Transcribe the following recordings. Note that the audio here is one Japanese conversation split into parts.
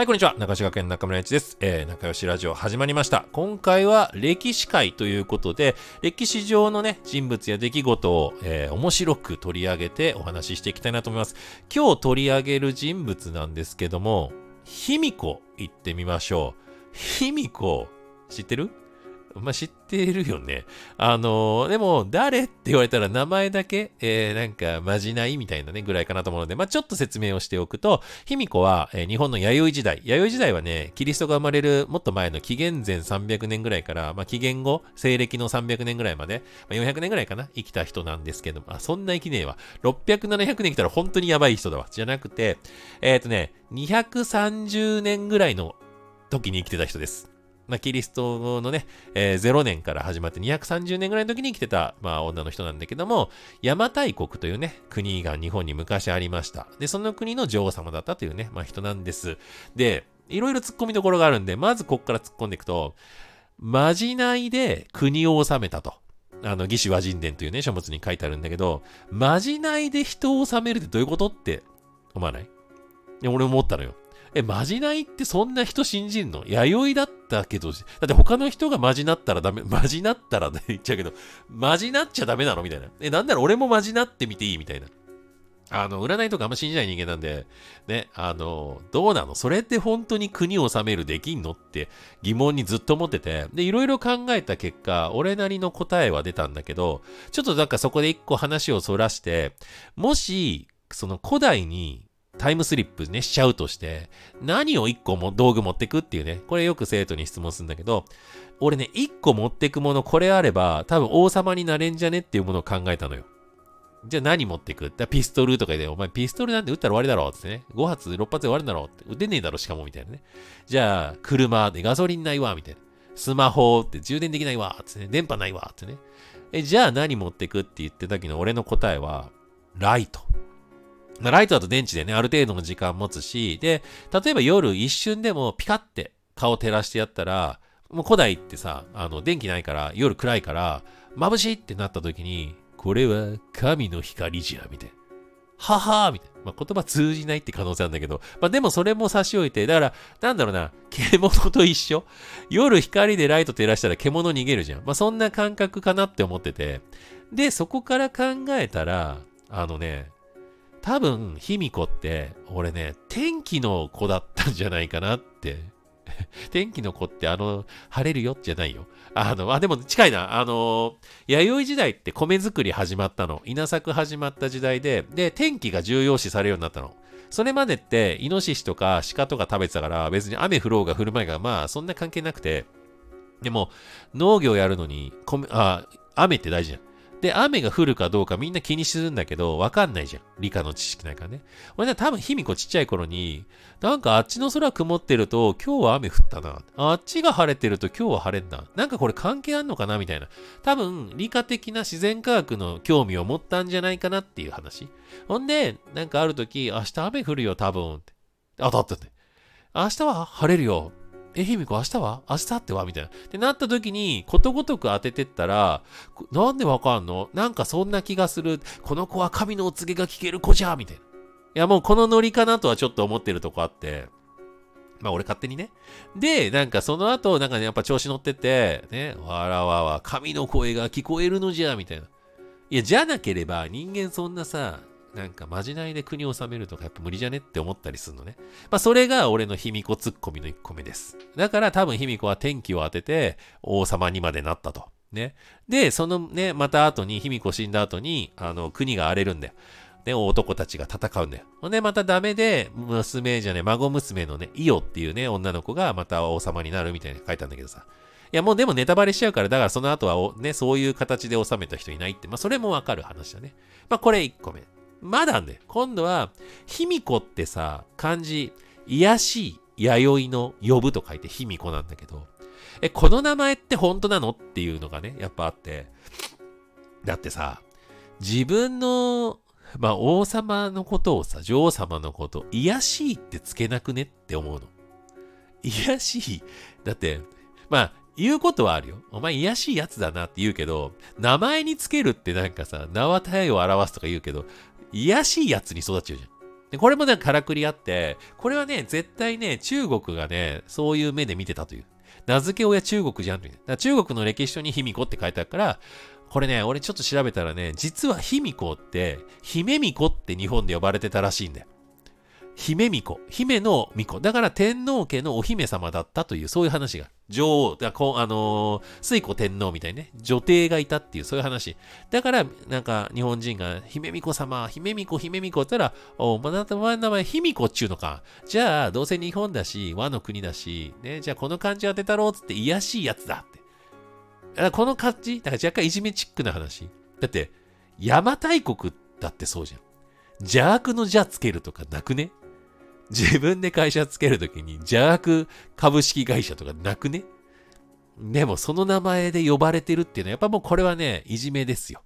はい、こんにちは。中志学園中村一です。えー、仲良しラジオ始まりました。今回は歴史会ということで、歴史上のね、人物や出来事を、えー、面白く取り上げてお話ししていきたいなと思います。今日取り上げる人物なんですけども、卑弥呼行ってみましょう。卑弥呼、知ってる？まあ、知ってるよね。あのー、でも、誰って言われたら名前だけ、えー、なんか、まじないみたいなね、ぐらいかなと思うので、まあ、ちょっと説明をしておくと、卑弥呼は、えー、日本の弥生時代。弥生時代はね、キリストが生まれるもっと前の紀元前300年ぐらいから、まあ、紀元後、西暦の300年ぐらいまで、まあ、400年ぐらいかな、生きた人なんですけども、あ、そんな生きねえわ。600、700年来たら本当にやばい人だわ。じゃなくて、えっ、ー、とね、230年ぐらいの時に生きてた人です。まあ、キリストのね、えー、0年から始まって230年ぐらいの時に来てた、まあ、女の人なんだけども、邪馬台国というね、国が日本に昔ありました。で、その国の女王様だったというね、まあ、人なんです。で、いろいろ突っ込みどころがあるんで、まずこっから突っ込んでいくと、まじないで国を治めたと。あの、義士和人伝というね、書物に書いてあるんだけど、まじないで人を治めるってどういうことって思わない？俺思ったのよ。え、まじないってそんな人信じんの？弥生だったけど、だって他の人がまじなったらダメ、まじなったらって言っちゃうけど、まじなっちゃダメなの？みたいな。え、なんなら俺もまじなってみていいみたいな。あの、占いとかあんま信じない人間なんで、ね、あの、どうなの？それって本当に国を治めるできんのって疑問にずっと思ってて、で、いろいろ考えた結果、俺なりの答えは出たんだけど、ちょっとなんかそこで一個話をそらして、もし、その古代にタイムスリップね、しちゃうとして、何を1個も道具持ってくっていうね、これよく生徒に質問するんだけど、俺ね、1個持ってくものこれあれば、多分王様になれんじゃねっていうものを考えたのよ。じゃあ何持ってく？だピストルとかで、お前ピストルなんて撃ったら終わりだろってね。5発、6発で終わるんだろって。撃てねえだろ、しかもみたいなね。じゃあ、車でガソリンないわ、みたいな。スマホって充電できないわ、ってね。電波ないわ、ってね。え、じゃあ何持ってくって言ってた時の俺の答えは、ライト。ま、ライトだと電池でね、ある程度の時間持つし、で、例えば夜一瞬でもピカって顔照らしてやったら、もう古代ってさ、あの、電気ないから、夜暗いから、眩しいってなった時に、これは神の光じゃ、みたいな。ははーみたいな。まあ、言葉通じないって可能性あるんだけど、まあ、でもそれも差し置いて、だから、なんだろうな、獣と一緒。夜光でライト照らしたら獣逃げるじゃん。まあ、そんな感覚かなって思ってて。で、そこから考えたら、あのね、多分、卑弥呼って、俺ね、天気の子だったんじゃないかなって。天気の子ってあの、晴れるよじゃないよ。あの、あ、でも近いな。あの、弥生時代って米作り始まったの。稲作始まった時代で、で、天気が重要視されるようになったの。それまでって、イノシシとか鹿とか食べてたから、別に雨降ろうが降る前が、まあ、そんな関係なくて。でも、農業やるのに、米、あ、雨って大事じゃん。で、雨が降るかどうかみんな気にするんだけど、わかんないじゃん。理科の知識ないからね。俺ね、多分、卑弥呼ちっちゃい頃に、なんかあっちの空曇ってると、今日は雨降ったな。あっちが晴れてると今日は晴れんな。なんかこれ関係あんのかなみたいな。多分、理科的な自然科学の興味を持ったんじゃないかなっていう話。ほんで、なんかある時、明日雨降るよ、多分。って。当たったね。明日は晴れるよ。え、ひみこ明日は？明日っては？みたいな。ってなった時に、ことごとく当ててったら、なんでわかんの？なんかそんな気がする。この子は神のお告げが聞ける子じゃみたいな。いや、もうこのノリかなとはちょっと思ってるとこあって。まあ俺勝手にね。で、なんかその後、なんかね、やっぱ調子乗ってて、ね、わらわわ、神の声が聞こえるのじゃ、みたいな。いや、じゃなければ人間そんなさ、なんかまじないで国を治めるとかやっぱ無理じゃねって思ったりするのね。まあそれが俺の卑弥呼ツッコミの1個目です。だから多分卑弥呼は天気を当てて王様にまでなったと。ね。で、そのね、また後に卑弥呼死んだ後に、あの、国が荒れるんだよ。ね、男たちが戦うんだよ。ほんで、またダメで、娘じゃね、孫娘のね、イオっていうね、女の子がまた王様になるみたいに書いたんだけどさ。いや、もうでもネタバレしちゃうから、だからその後はね、そういう形で収めた人いないって、まあそれもわかる話だね。まあこれ1個目。まだね、今度は、卑弥呼ってさ、漢字、癒しい弥生の呼ぶと書いて卑弥呼なんだけど、え、この名前って本当なのっていうのがね、やっぱあって、だってさ、自分の、まあ王様のことをさ、女王様のこと、癒しいってつけなくねって思うの。癒しい。だって、まあ、言うことはあるよ。お前癒しいやつだなって言うけど、名前につけるってなんかさ、名は体を表すとか言うけど、癒しいやつに育っちゃうじゃん。で、これもね、からくりあって、これはね、絶対ね、中国がね、そういう目で見てたという。名付け親中国じゃんという。だ中国の歴史書に卑弥呼って書いてあるから、これね、俺ちょっと調べたらね、実は卑弥呼って、姫巫女って日本で呼ばれてたらしいんだよ。姫巫女。姫の巫女。だから天皇家のお姫様だったという、そういう話がある。女王、だこあのー、水古天皇みたいにね、女帝がいたっていう、そういう話。だから、なんか、日本人が、姫巫女様、姫巫女、姫巫女って言ったら、おまなたの名前、卑弥呼っちゅうのか。じゃあ、どうせ日本だし、和の国だし、ね、じゃあこの漢字当てたろうっつって、癒しいやつだって。この感じ、だから若干いじめチックな話。だって、邪馬台国だってそうじゃん。邪悪の邪つけるとかなくね？自分で会社つけるときに邪悪株式会社とかなくね？でもその名前で呼ばれてるっていうのはやっぱもうこれはね、いじめですよ。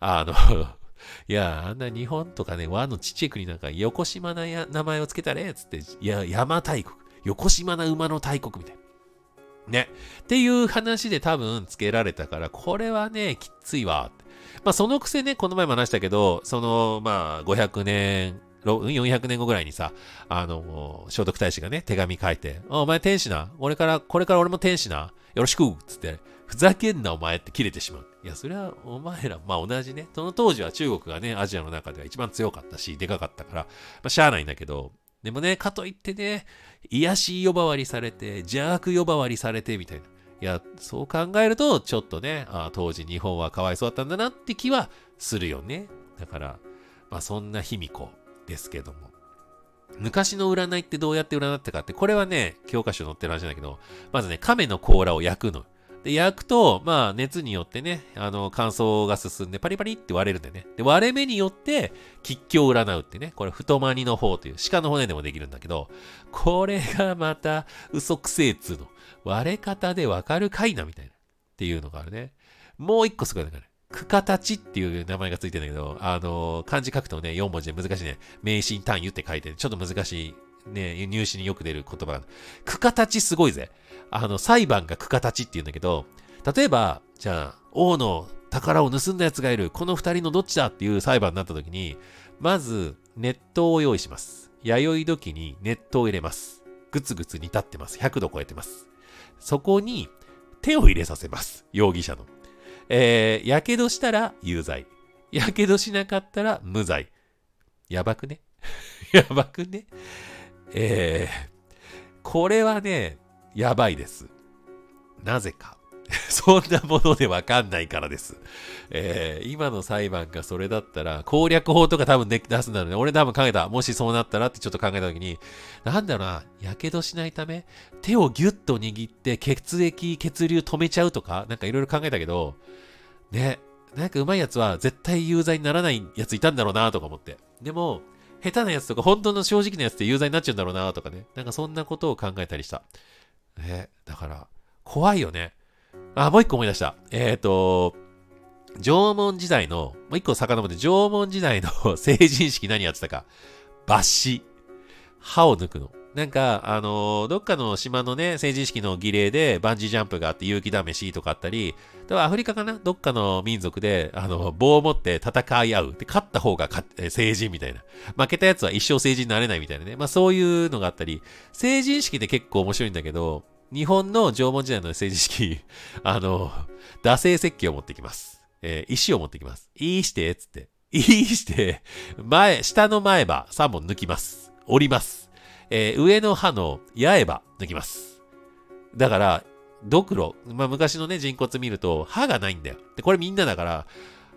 あの いや、あんな日本とかね、和のちっちゃい国なんか横島なや名前をつけたれつって、いや、山大国、横島な馬の大国みたいな。ね。っていう話で多分つけられたから、これはね、きついわ。まあそのくせね、この前も話したけど、その、まあ500年、400年後ぐらいにさ、あの、聖徳太子がね、手紙書いて、お前天使な？俺から、これから俺も天使な？よろしくつって、ふざけんなお前って切れてしまう。いや、それはお前ら、まあ同じね。その当時は中国がね、アジアの中では一番強かったし、でかかったから、まあしゃあないんだけど、でもね、かといってね、癒し呼ばわりされて、邪悪呼ばわりされて、みたいな。いや、そう考えると、ちょっとね、あ当時日本はかわいそうだったんだなって気はするよね。だから、まあそんな卑弥呼ですけども。昔の占いってどうやって占ったかって、これはね、教科書載ってる話だけど、まずね、亀の甲羅を焼くの。で、焼くと、まあ、熱によってね、あの、乾燥が進んでパリパリって割れるんでね。で、割れ目によって、吉凶を占うってね。これ、太まにの方という、鹿の骨でもできるんだけど、これがまた、嘘くせえっつうの。割れ方でわかるかいな、みたいな。っていうのがあるね。もう一個すごいんだから。くかたちっていう名前がついてんだけど、あの、漢字書くとね、4文字で難しいね。迷信単位って書いて、ちょっと難しいね、入試によく出る言葉が。くかたちすごいぜ。あの、裁判がくかたちって言うんだけど、例えば、じゃあ、王の宝を盗んだ奴がいる、この二人のどっちだっていう裁判になった時に、まず、熱湯を用意します。弥生時に熱湯を入れます。ぐつぐつ煮立ってます。100度超えてます。そこに、手を入れさせます。容疑者の。えー、やけどしたら有罪。やけどしなかったら無罪。やばくね？やばくね？えー、これはね、やばいです。なぜか。そんなものでわかんないからです。えー、今の裁判がそれだったら、攻略法とか多分出すんだろうね。俺多分考えた。もしそうなったらってちょっと考えたときに、なんだろうな、やけどしないため、手をギュッと握って血液、血流止めちゃうとか、なんかいろいろ考えたけど、ね、なんか上手いやつは絶対有罪にならないやついたんだろうなとか思って。でも、下手なやつとか、本当の正直なやつって有罪になっちゃうんだろうなとかね。なんかそんなことを考えたりした。ね、だから、怖いよね。あ、もう一個思い出した。えっ、ー、と、縄文時代の、もう一個遡って縄文時代の 成人式何やってたか。抜歯。歯を抜くの。なんか、あのー、どっかの島のね、成人式の儀礼でバンジージャンプがあって勇気試しとかあったり、アフリカかな？どっかの民族で、あの、棒を持って戦い合う。で、勝った方が成人みたいな。負けたやつは一生成人になれないみたいなね。まあそういうのがあったり、成人式って結構面白いんだけど、日本の縄文時代の政治式、あの、惰性石器を持ってきます。えー、石を持ってきます。いいして、つって。いいして、前、下の前歯3本抜きます。折ります。えー、上の歯の八重歯抜きます。だから、ドクロ、まあ、昔のね、人骨見ると、歯がないんだよ。で、これみんなだから、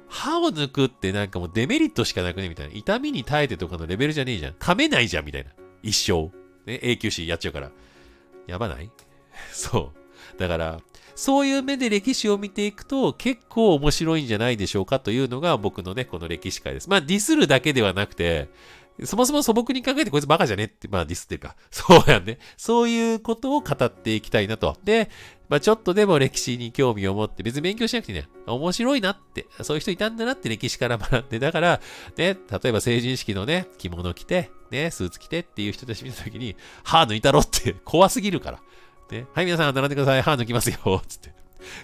歯を抜くってなんかもうデメリットしかなくねみたいな。痛みに耐えてとかのレベルじゃねえじゃん。噛めないじゃんみたいな。一生。ね、永久歯やっちゃうから。やばない？そう。だから、そういう目で歴史を見ていくと結構面白いんじゃないでしょうかというのが僕のね、この歴史会です。まあディスるだけではなくて、そもそも素朴に考えてこいつバカじゃねって、まあディスっていうか、そうやんね。そういうことを語っていきたいなと。で、まあちょっとでも歴史に興味を持って、別に勉強しなくてね、面白いなって、そういう人いたんだなって歴史から学んで、だから、ね、例えば成人式のね、着物着て、ね、スーツ着てっていう人たち見たときに、歯抜いたろって怖すぎるから。ね、はい、皆さん並んでください。歯抜きますよ。つって。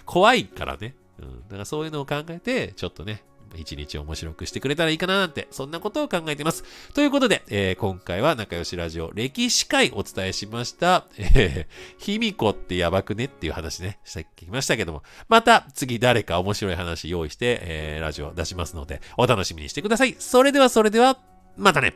怖いからね。うん。だからそういうのを考えて、ちょっとね、一日面白くしてくれたらいいかななんて、そんなことを考えてます。ということで、えー、今回は仲良しラジオ歴史会お伝えしました。えー、卑弥呼ってやばくねっていう話ね、してきましたけども、また次誰か面白い話用意して、えー、ラジオ出しますので、お楽しみにしてください。それではそれでは、またね